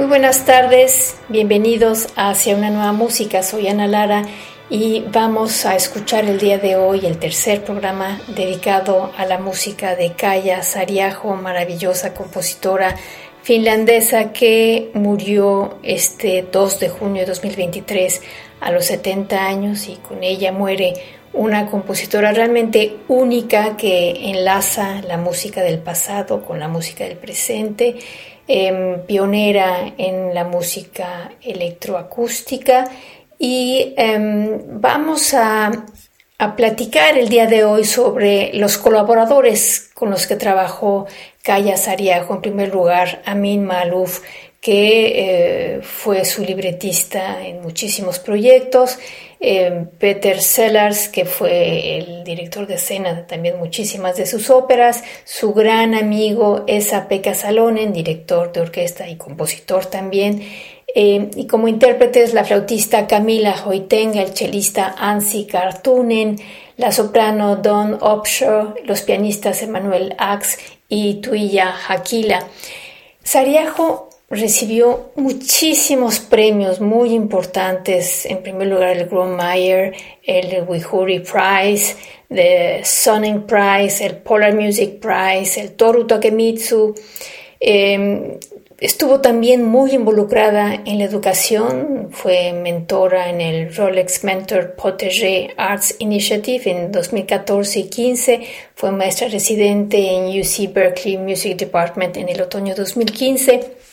Muy buenas tardes, bienvenidos Hacia una nueva música. Soy Ana Lara y vamos a escuchar el día de hoy el tercer programa dedicado a la música de Kaya Sariajo, maravillosa compositora finlandesa que murió este 2 de junio de 2023 a los 70 años y con ella muere una compositora realmente única que enlaza la música del pasado con la música del presente Em, pionera en la música electroacústica y em, vamos a, platicar el día de hoy sobre los colaboradores con los que trabajó Kaya Sariajo. En primer lugar, Amin Malouf, que eh, fue su libretista en muchísimos proyectos. Eh, Peter Sellars, que fue el director de escena también muchísimas de sus óperas, su gran amigo Esa Pekka Salonen, director de orquesta y compositor también, eh, y como intérpretes la flautista Camila Hoitenga, el chelista Ansi Kartunen, la soprano Dawn Opshaw, los pianistas Emanuel Ax y Tuija Hakila. Sariajo recibió muchísimos premios muy importantes. En primer lugar, el Gromeyer, el Wihuri Prize, el Sonning Prize, el Polar Music Prize, el Toru Takemitsu. Em, estuvo también muy involucrada en la educación, fue mentora en el Rolex Mentor Protégé Arts Initiative en 2014 y 15, fue maestra residente en UC Berkeley Music Department en el otoño 2015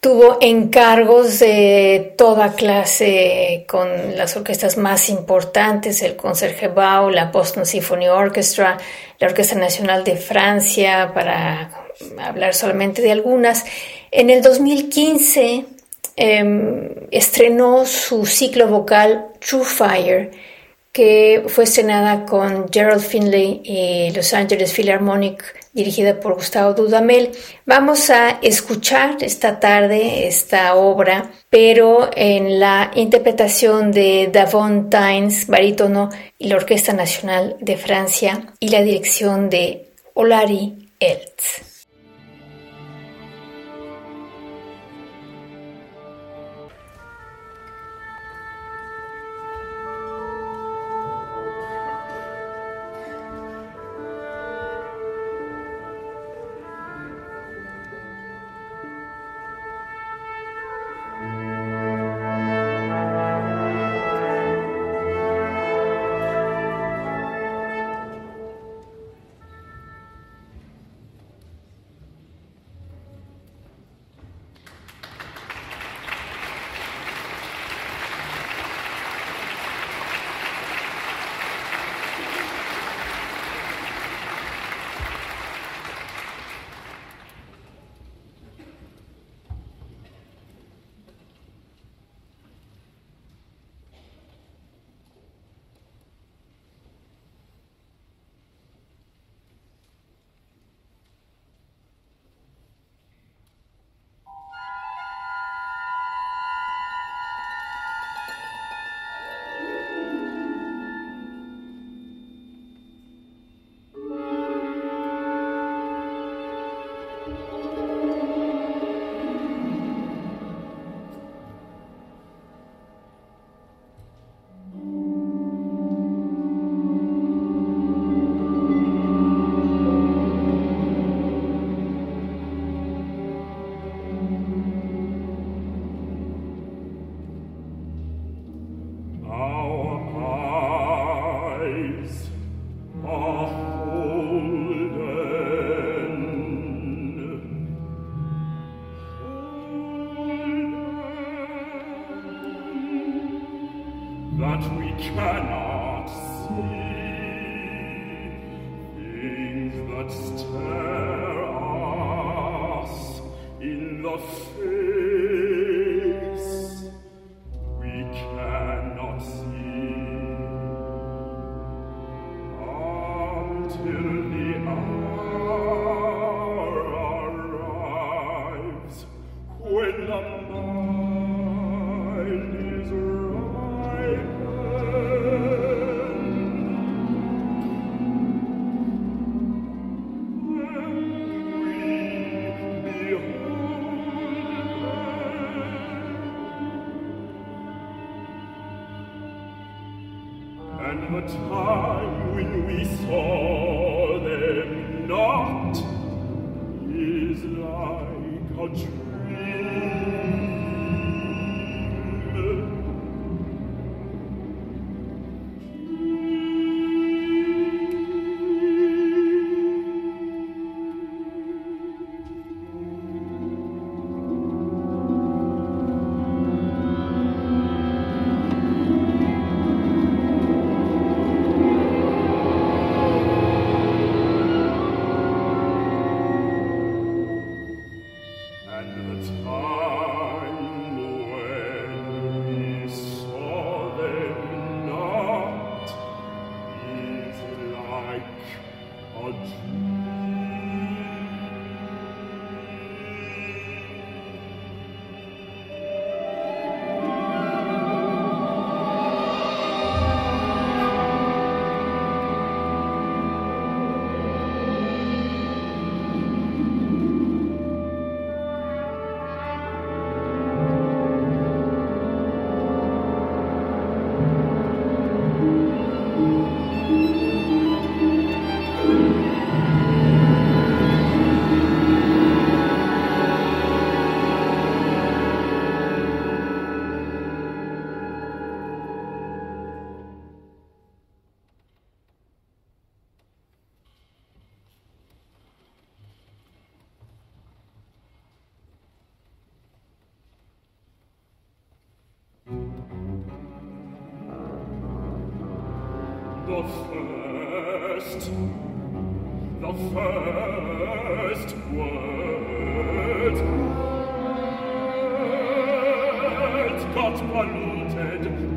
Tuvo encargos de toda clase con las orquestas más importantes, el Concertgebouw, la Boston Symphony Orchestra, la Orquesta Nacional de Francia, para hablar solamente de algunas. En el 2015 em, estrenó su ciclo vocal True Fire, que fue estrenada con Gerald Finley y Los Angeles Philharmonic, dirigida por Gustavo Dudamel. Vamos a escuchar esta tarde esta obra, pero en la interpretación de Davon Tynes, barítono, y la Orquesta Nacional de Francia, y la dirección de Olari Eltz.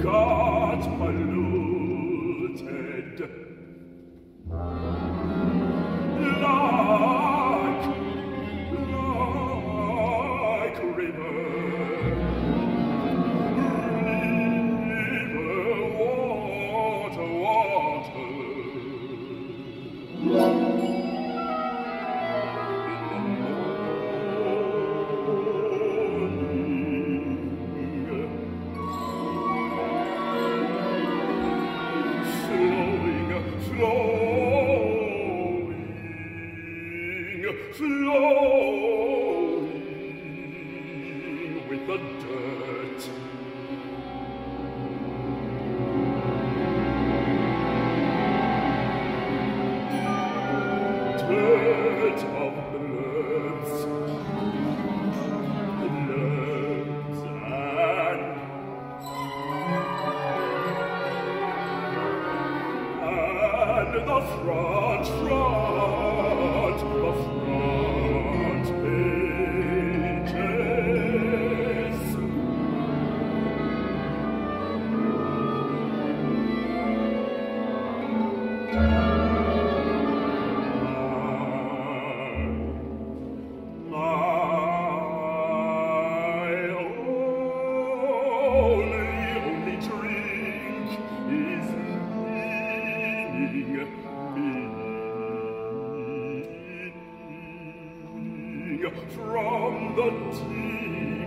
God. from the deep.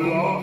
law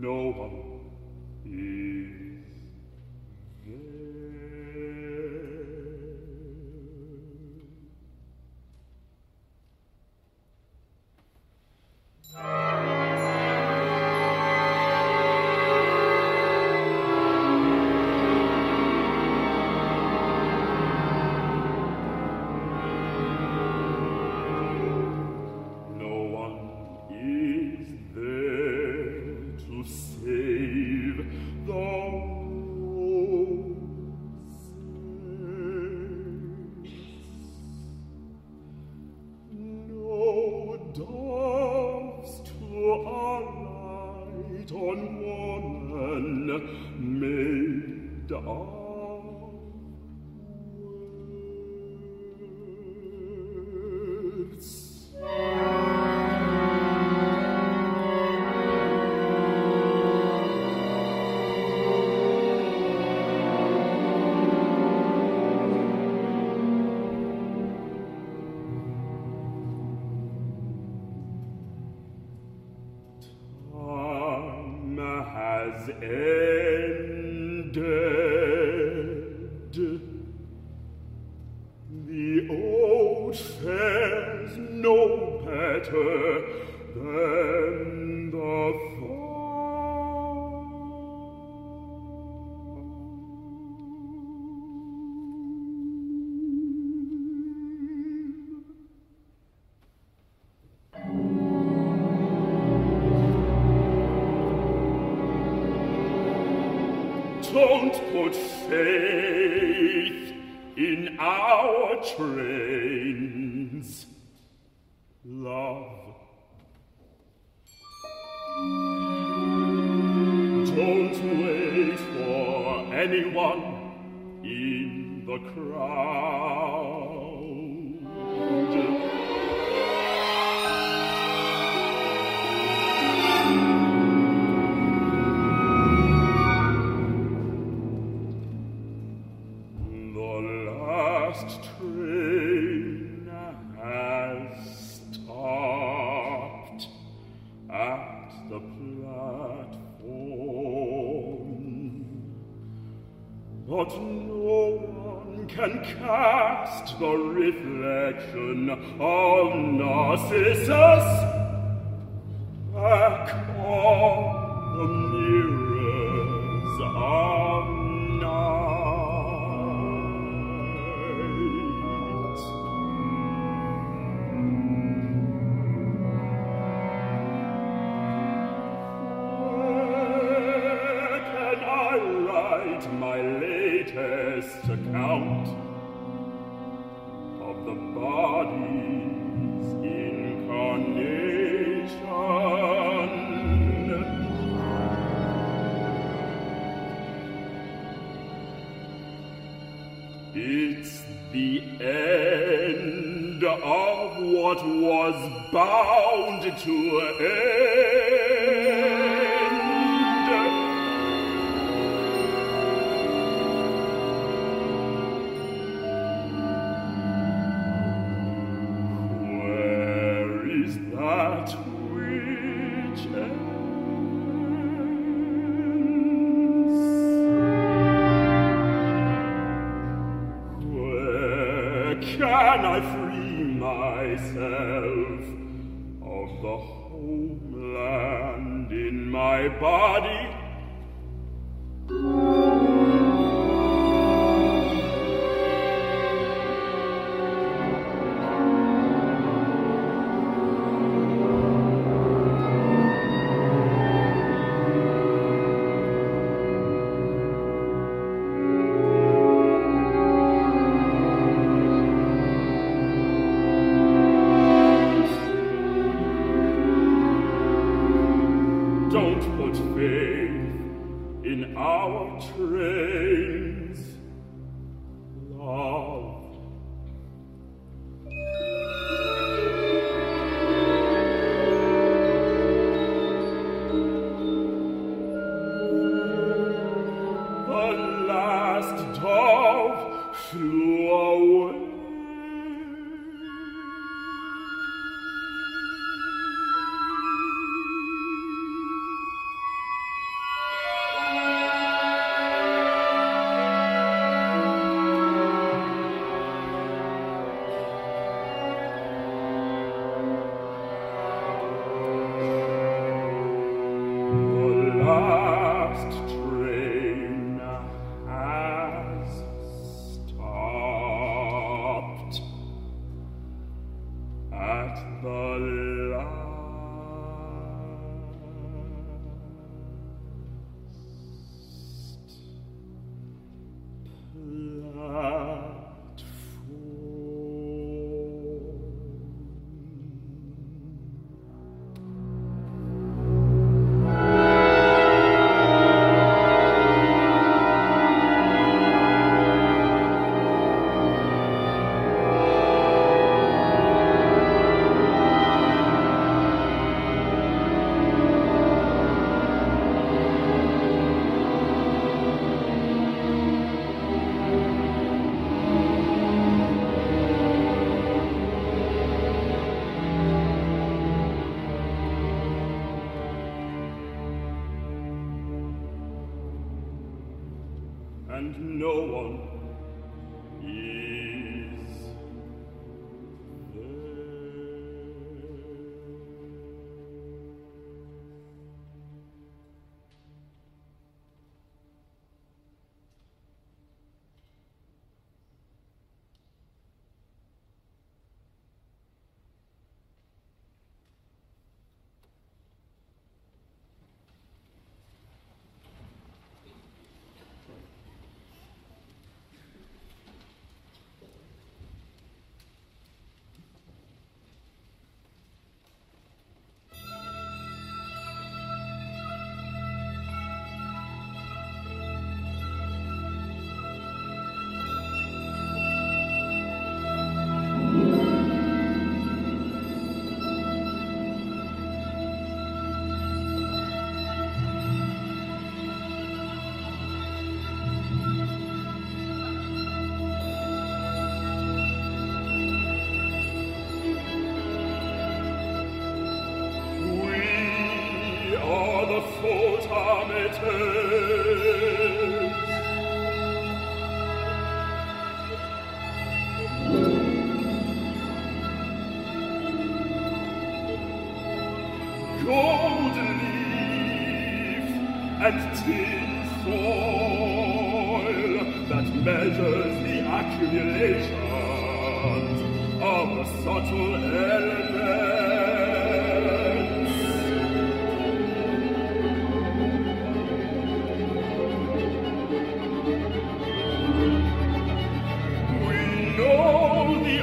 no one is there. good faith in our trains. Love. Don't wait for anyone in the crowd. It's the end of what was bound to end. Amete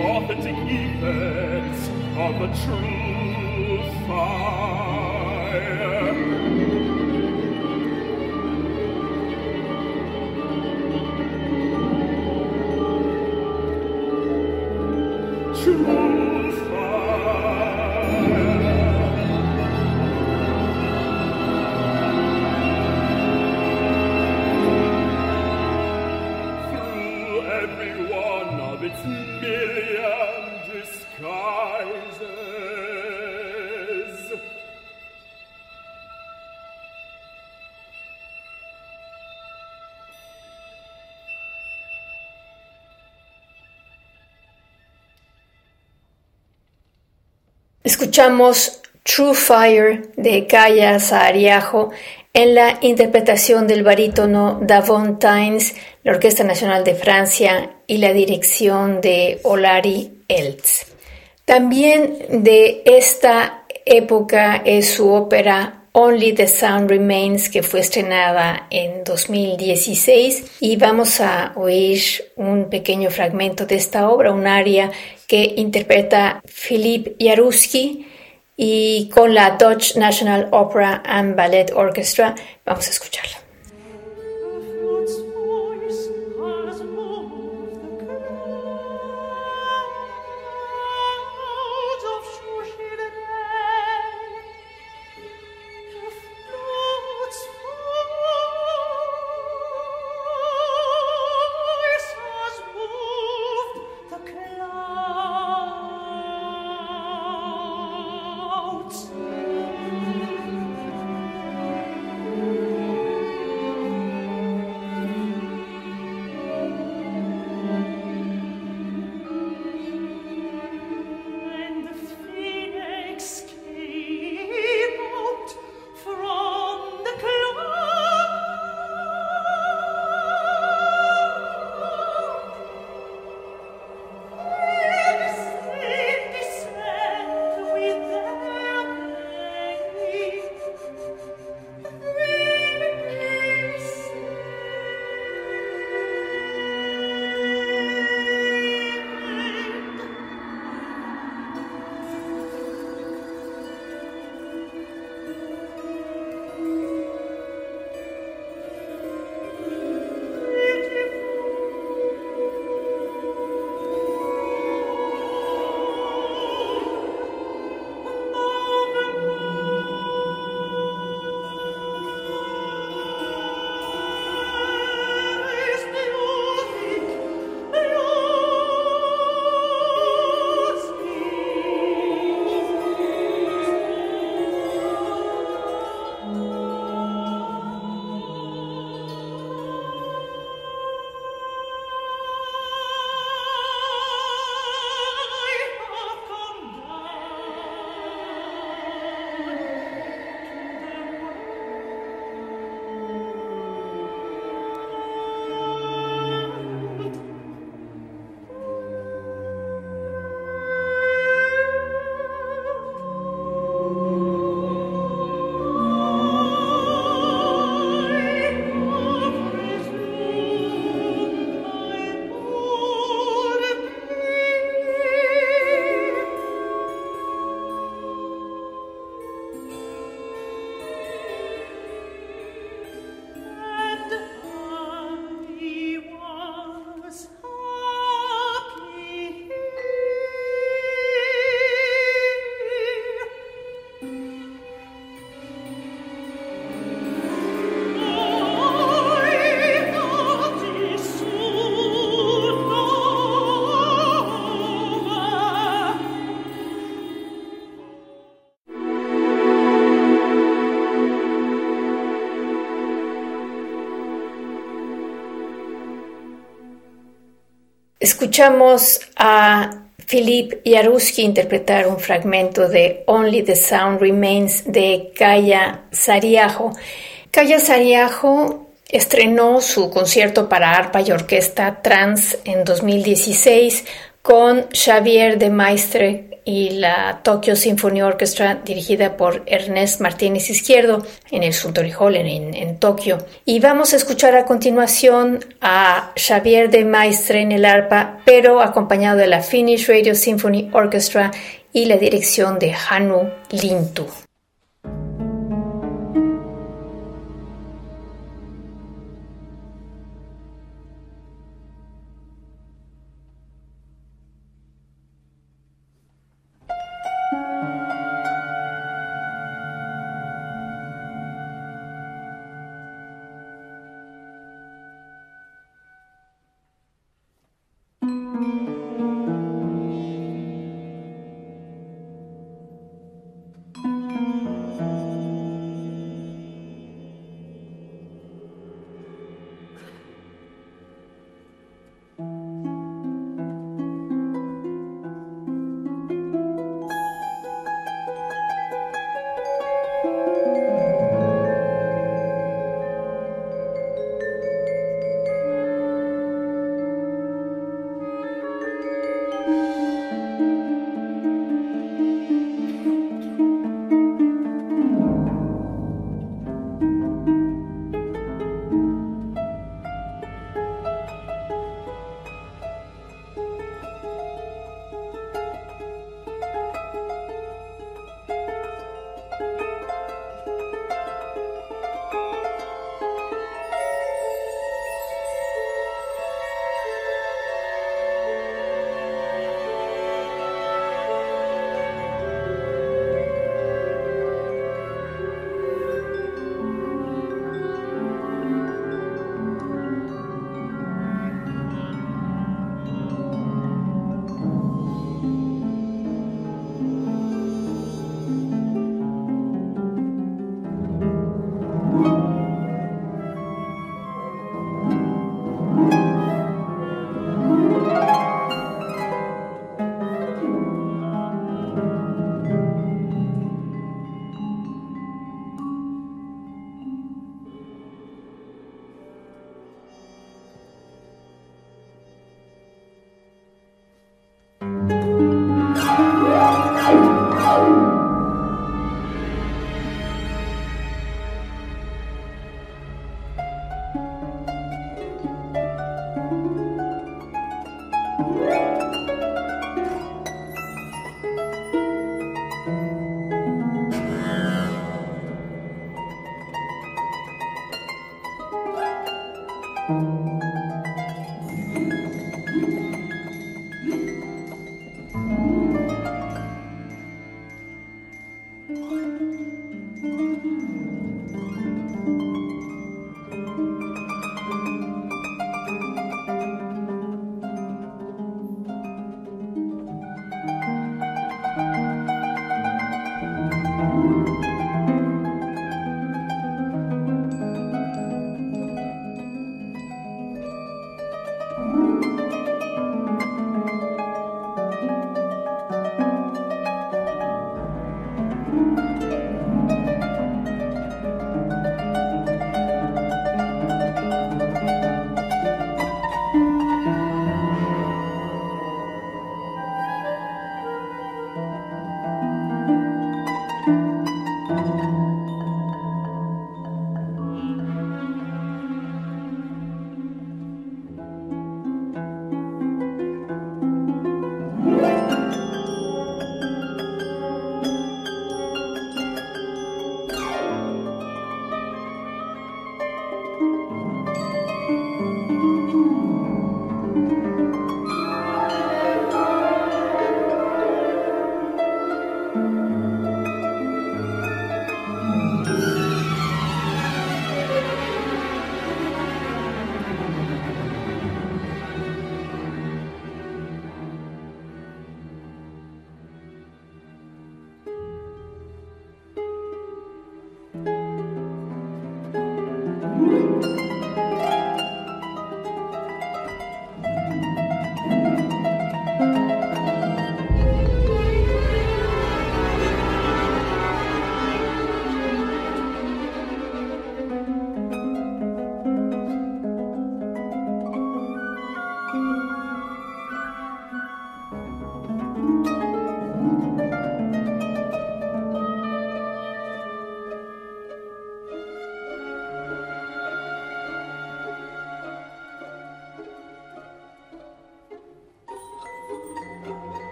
authentic events of the true fire. Escuchamos True Fire de Kaya Saariajo en la interpretación del barítono Davon Tynes, la Orquesta Nacional de Francia y la dirección de Olari Eltz. También de esta época es su ópera Only the Sound Remains, que fue estrenada en 2016 y vamos a oír un pequeño fragmento de esta obra, un aria que interpreta Philippe Jaruski y con la Dutch National Opera and Ballet Orchestra. Vamos a escucharla. Escuchamos a Philip Jaruski interpretar un fragmento de Only the Sound Remains de Kaya Sariajo. Kaya Sariajo estrenó su concierto para arpa y orquesta trans en 2016 con Xavier de Maistre y la Tokyo Symphony Orchestra dirigida por Ernest Martínez Izquierdo en el Suntory Hall en, en, Tokio. Y vamos a escuchar a continuación a Xavier de Maistre en el arpa, pero acompañado de la Finnish Radio Symphony Orchestra y la dirección de Hanu Lintu.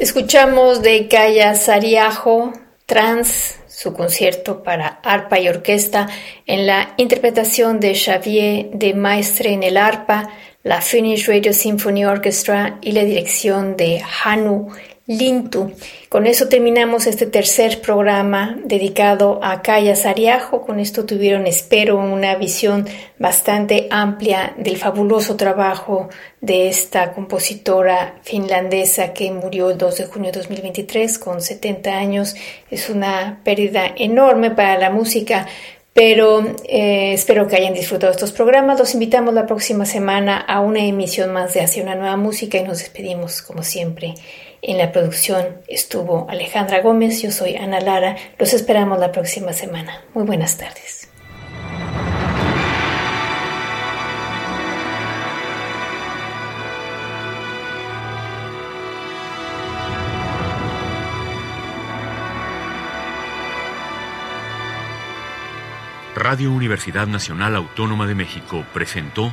Escuchamos de Kaya Sariajo, Trans, su concierto para arpa y orquesta en la interpretación de Xavier de Maestre en el arpa, la Finnish Radio Symphony Orchestra y la dirección de Hanu Lintu. Con eso terminamos este tercer programa dedicado a Kaya Sariajo. Con esto tuvieron, espero, una visión bastante amplia del fabuloso trabajo de esta compositora finlandesa que murió el 2 de junio de 2023 con 70 años. Es una pérdida enorme para la música, pero eh, espero que hayan disfrutado estos programas. Los invitamos la próxima semana a una emisión más de Hacia una nueva música y nos despedimos como siempre en la producción estuvo Alejandra Gómez, yo soy Ana Lara, los esperamos la próxima semana. Muy buenas tardes. Radio Universidad Nacional Autónoma de México presentó